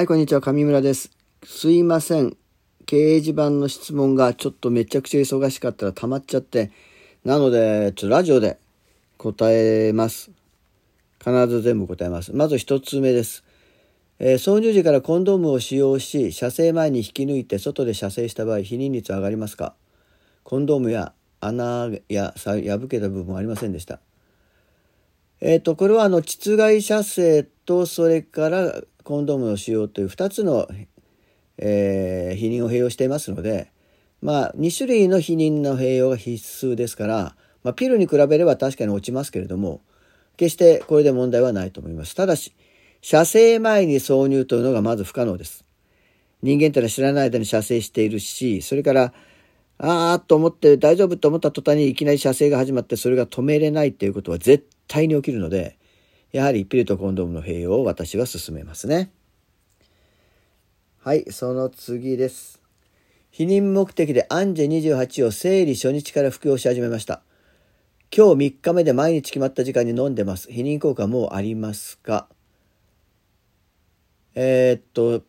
はい、こんにちは。上村です。すいません。掲示板の質問がちょっとめちゃくちゃ忙しかったら溜まっちゃって、なので、ちょっとラジオで答えます。必ず全部答えます。まず一つ目です。えー、挿入時からコンドームを使用し、射精前に引き抜いて外で射精した場合、避妊率は上がりますか？コンドームや穴や破けた部分はありませんでした。えっ、ー、と、これはあの、膣外射精と、それからコンドームの使用という2つの、えー、避妊を併用していますので、まあ、2種類の避妊の併用が必須ですから、まあ、ピルに比べれば確かに落ちますけれども、決してこれで問題はないと思います。ただし、射精前に挿入というのがまず不可能です。人間ってのは知らない間に射精しているし、それから、あーっと思って大丈夫と思った途端にいきなり射精が始まってそれが止めれないっていうことは絶対に起きるので、やはりピルとコンドームの併用を私は勧めますね。はい、その次です。避妊目的でアンジェ28を生理初日から服用し始めました。今日3日目で毎日決まった時間に飲んでます。避妊効果もうありますか？えー、っと、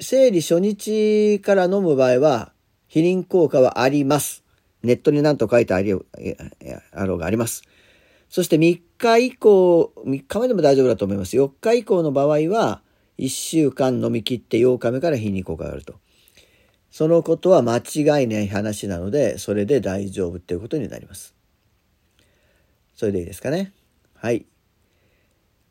生理初日から飲む場合は、避妊効果はあります。ネットに何と書いてありあろうがあります。そして3日以降、3日目でも大丈夫だと思います。4日以降の場合は、1週間飲み切って8日目から避妊効果があると。そのことは間違いない話なので、それで大丈夫っていうことになります。それでいいですかね。はい。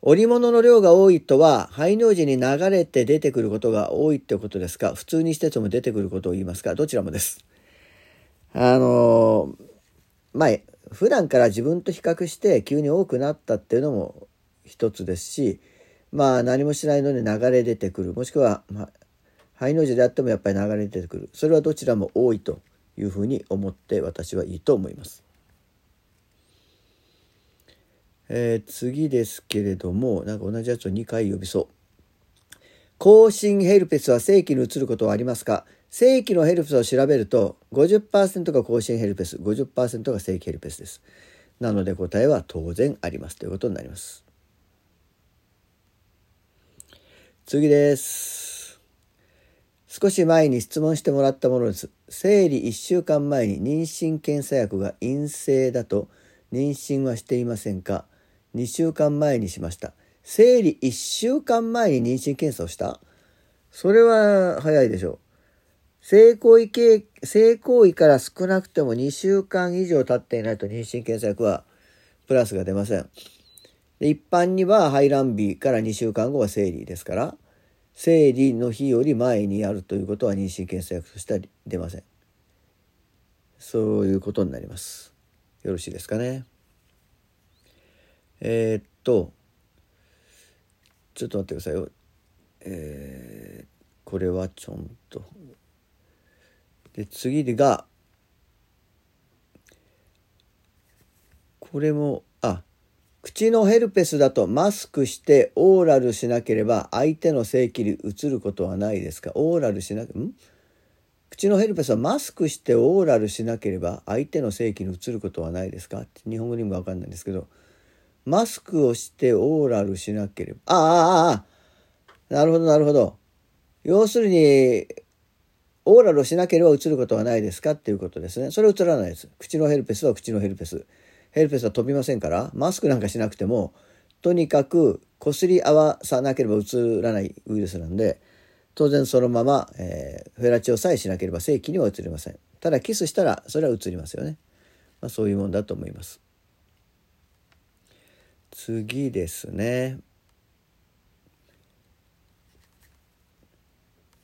織物の量が多いとは、排尿時に流れて出てくることが多いってことですか普通にしてても出てくることを言いますかどちらもです。あの、まあ、普段から自分と比較して急に多くなったっていうのも一つですしまあ何もしないのに流れ出てくるもしくは、ま、肺の字であってもやっぱり流れ出てくるそれはどちらも多いというふうに思って私はいいと思います。えー、次ですけれどもなんか同じやつを2回呼びそう。更新ヘルペスは正規に移ることはありますか？正規のヘルペスを調べると50%が更新ヘルペス50%が正規ヘルペスです。なので答えは当然ありますということになります。次です。少し前に質問してもらったものです。生理1週間前に妊娠検査薬が陰性だと妊娠はしていませんか？2週間前にしました。生理1週間前に妊娠検査をした？それは早いでしょう。性行為系、性行為から少なくても2週間以上経っていないと妊娠検査薬はプラスが出ません。一般には排卵日から2週間後は生理ですから、生理の日より前にやるということは妊娠検査薬としては出ません。そういうことになります。よろしいですかね。えー、っと、ちょっと待ってくださいよ。えー、これはちょんと。で次がこれもあ口のヘルペスだとマスクしてオーラルしなければ相手の性器に移ることはないですか？オーラルしなん？口のヘルペスはマスクしてオーラルしなければ相手の性器に移ることはないですか？日本語にも分かんないんですけどマスクをしてオーラルしなければああああなるほどなるほど。要するにオーラルをしなければうつることはないですか？っていうことですね。それはうつらないです。口のヘルペスは口のヘルペス。ヘルペスは飛びませんから、マスクなんかしなくても、とにかくこすり合わさなければうつらないウイルスなんで、当然そのまま、えー、フェラチオさえしなければ正規には移りません。ただキスしたらそれは移りますよね。まあ、そういうもんだと思います。次ですね。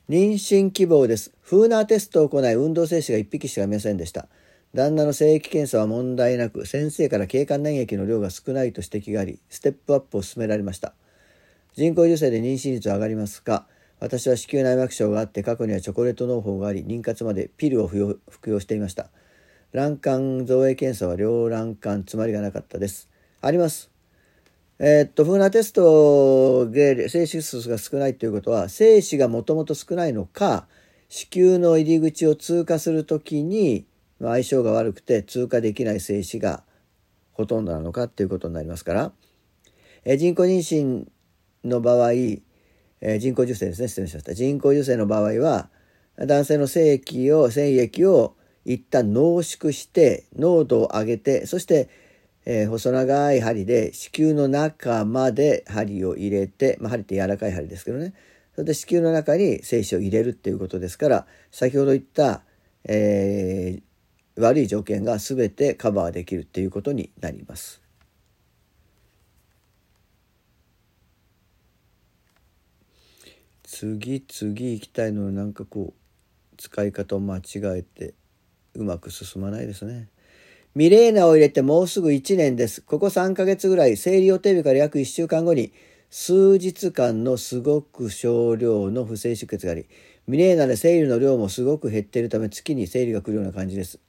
妊娠希望です。フーナーテストを行い、運動精子が1匹しかいませんでした。旦那の精液検査は問題なく、先生から経管粘液の量が少ないと指摘があり、ステップアップを進められました。人工授精で妊娠率は上がりますか私は子宮内膜症があって、過去にはチョコレート農法があり、妊活までピルを服用していました。卵管造影検査は両卵管詰まりがなかったです。あります。えー、っと、フーナテストで精子数が少ないということは、精子がもともと少ないのか、子宮の入り口を通過するときに相性が悪くて通過できない精子がほとんどなのかっていうことになりますから、えー、人工妊娠の場合、えー、人工授精ですね。失礼しました。人工授精の場合は男性の精液を精液を一旦濃縮して濃度を上げてそして、えー、細長い針で子宮の中まで針を入れて、まあ、針って柔らかい針ですけどねそれで子宮の中に精子を入れるっていうことですから先ほど言った、えー、悪い条件が全てカバーできるっていうことになります。次々行きたいのになんかこう使い方を間違えてうまく進まないですね。ミレーナを入れてもうすぐ1年です。ここ3ヶ月ぐらい、生理予定日から約1週間後に、数日間のすごく少量の不正出血があり、ミレーナで生理の量もすごく減っているため、月に生理が来るような感じです。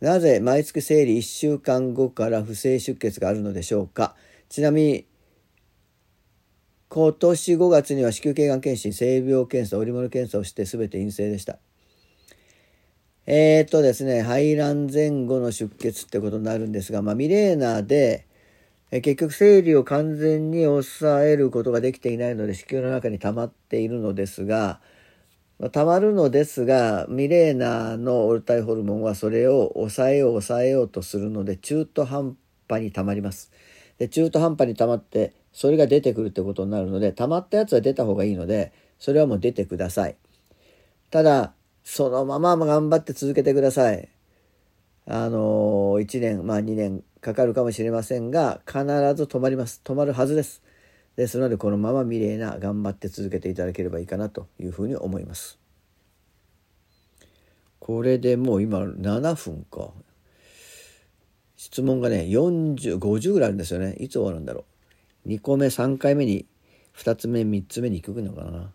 なぜ毎月生理1週間後から不正出血があるのでしょうか？ちなみに、今年5月には子宮頸がん検診、性病検査、織物検査をして全て陰性でした。えー、っとですね、排卵前後の出血ってことになるんですが、まあ、ミレーナで、え結局生理を完全に抑えることができていないので子宮の中に溜まっているのですが、ま溜まるのですがミレーナのオルタイホルモンはそれを抑えよう抑えようとするので中途半端に溜まります。で中途半端に溜まってそれが出てくるってことになるので溜まったやつは出た方がいいのでそれはもう出てください。ただそのまま頑張って続けてください。あの1年まあ2年かかるかもしれませんが必ず止まります。止まるはずです。ですのでこのままミレーな頑張って続けていただければいいかなというふうに思います。これでもう今7分か。質問がね4050ぐらいあるんですよね。いつ終わるんだろう。2個目3回目に2つ目3つ目に行くのかな。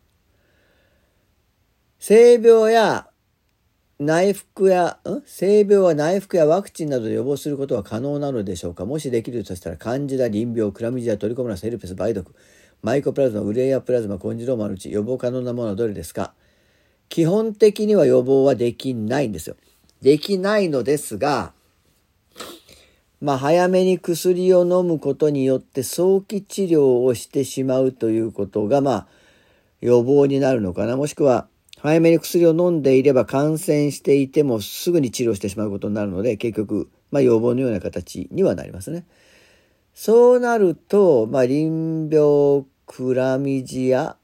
性病や内服や、ん？性病は内服やワクチンなどで予防することは可能なのでしょうか？もしできるとしたら、カンジダ、淋病、クラミジア、トリコムラス、ヘルペス、梅毒、マイコプラズマ、ウレイアプラズマ、コンジローマのうち予防可能なものはどれですか？基本的には予防はできないんですよ。できないのですが、まあ、早めに薬を飲むことによって早期治療をしてしまうということが、まあ、予防になるのかな？もしくは、早めに薬を飲んでいれば感染していてもすぐに治療してしまうことになるので、結局、まあ、予防のような形にはなりますね。そうなると、まあ、淋病、クラミジア、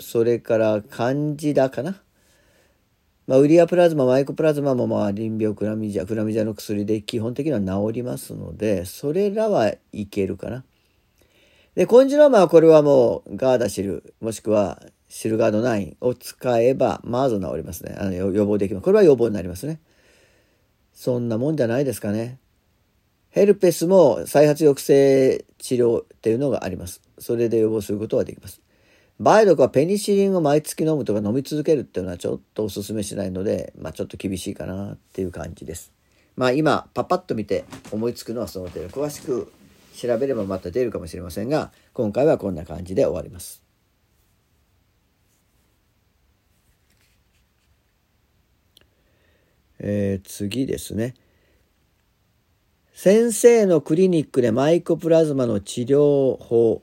それからカンジダかな。まあ、ウリアプラズマ、マイコプラズマも、まあ、淋病、クラミジア、クラミジアの薬で基本的には治りますので、それらはいけるかな。で、コンジローマはこれはもうガーダシル、もしくはシルガード9を使えば、まず治りますね。あの予防できます。これは予防になりますね。そんなもんじゃないですかね。ヘルペスも再発抑制治療っていうのがあります。それで予防することができます。梅毒はペニシリンを毎月飲むとか飲み続けるっていうのはちょっとお勧めしないので、まあちょっと厳しいかなっていう感じです。まあ今、パパッと見て思いつくのはその程度。詳しく調べればまた出るかもしれませんが、今回はこんな感じで終わります。えー、次ですね。先生のクリニックでマイコプラズマの治療法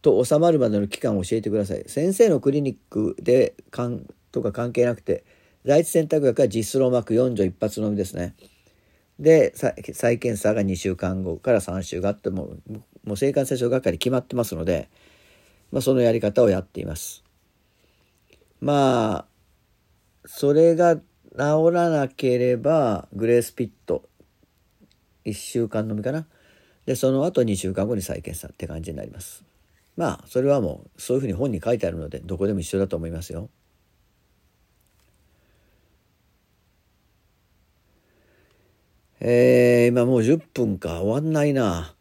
と収まるまでの期間を教えてください。先生のクリニックでかんとか関係なくて、第一選択薬は実ローマク4錠一発のみですね。で、再検査が2週間後から3週があっても、もう性感染症学会で決まってますので、まあ、そのやり方をやっています。まあ、それが治らなければ、グレースピット、1週間のみかな。で、その後2週間後に再検査って感じになります。まあ、それはもう、そういうふうに本に書いてあるので、どこでも一緒だと思いますよ。えー、今もう10分か。終わんないな。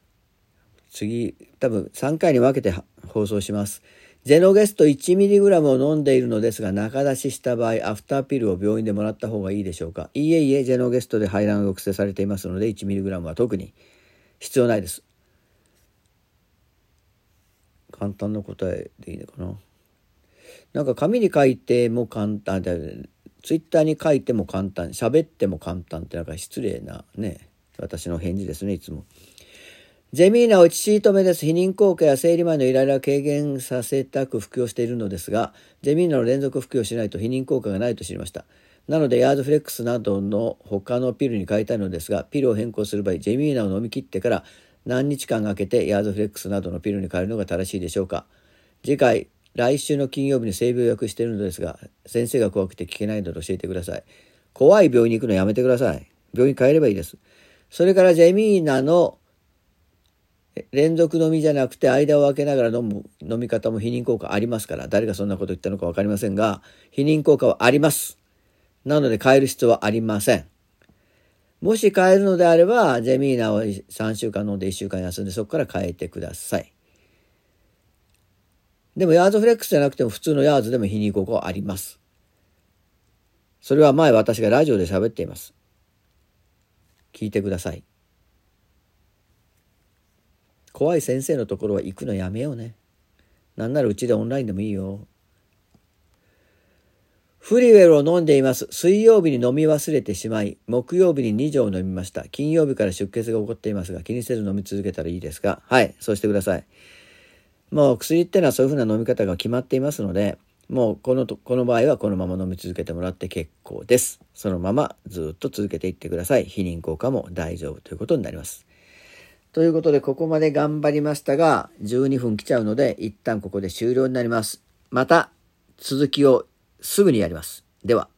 次、多分3回に分けて放送します。ゼノゲスト 1mg を飲んでいるのですが、中出しした場合、アフターピルを病院でもらった方がいいでしょうか？いえいえ、ゼノゲストで排卵が抑制されていますので、1mg は特に必要ないです。簡単な答えでいいのかな？なんか紙に書いても簡単で、ツイッターに書いても簡単、喋っても簡単ってなんか失礼なね、私の返事ですね、いつも。ゼミーナを父止めです。避妊効果や生理前のイライラを軽減させたく服用しているのですが、ゼミーナの連続服用しないと避妊効果がないと知りました。なので、ヤードフレックスなどの他のピルに変えたいのですが、ピルを変更する場合、ジェミーナを飲み切ってから何日間かけてヤードフレックスなどのピルに変えるのが正しいでしょうか。次回、来週の金曜日に性病予約しているのですが、先生が怖くて聞けないので教えてください。怖い病院に行くのやめてください。病院変えればいいです。それからジェミーナの連続飲みじゃなくて間を空けながら飲む飲み方も避妊効果ありますから、誰がそんなこと言ったのか分かりませんが、避妊効果はあります。なので変える必要はありません。もし変えるのであれば、ジェミーナを3週間飲んで1週間休んでそこから変えてください。でもヤーズフレックスじゃなくても普通のヤーズでも避妊効果はあります。それは前私がラジオで喋っています。聞いてください。怖い先生のところは行くのやめようね。なんならうちでオンラインでもいいよ。フリウェルを飲んでいます。水曜日に飲み忘れてしまい、木曜日に2錠飲みました。金曜日から出血が起こっていますが、気にせず飲み続けたらいいですかはい、そうしてください。もう薬ってのはそういうふうな飲み方が決まっていますので、もうこのこの場合はこのまま飲み続けてもらって結構です。そのままずっと続けていってください。避妊効果も大丈夫ということになります。ということで、ここまで頑張りましたが、12分来ちゃうので、一旦ここで終了になります。また、続きをすぐにやります。では。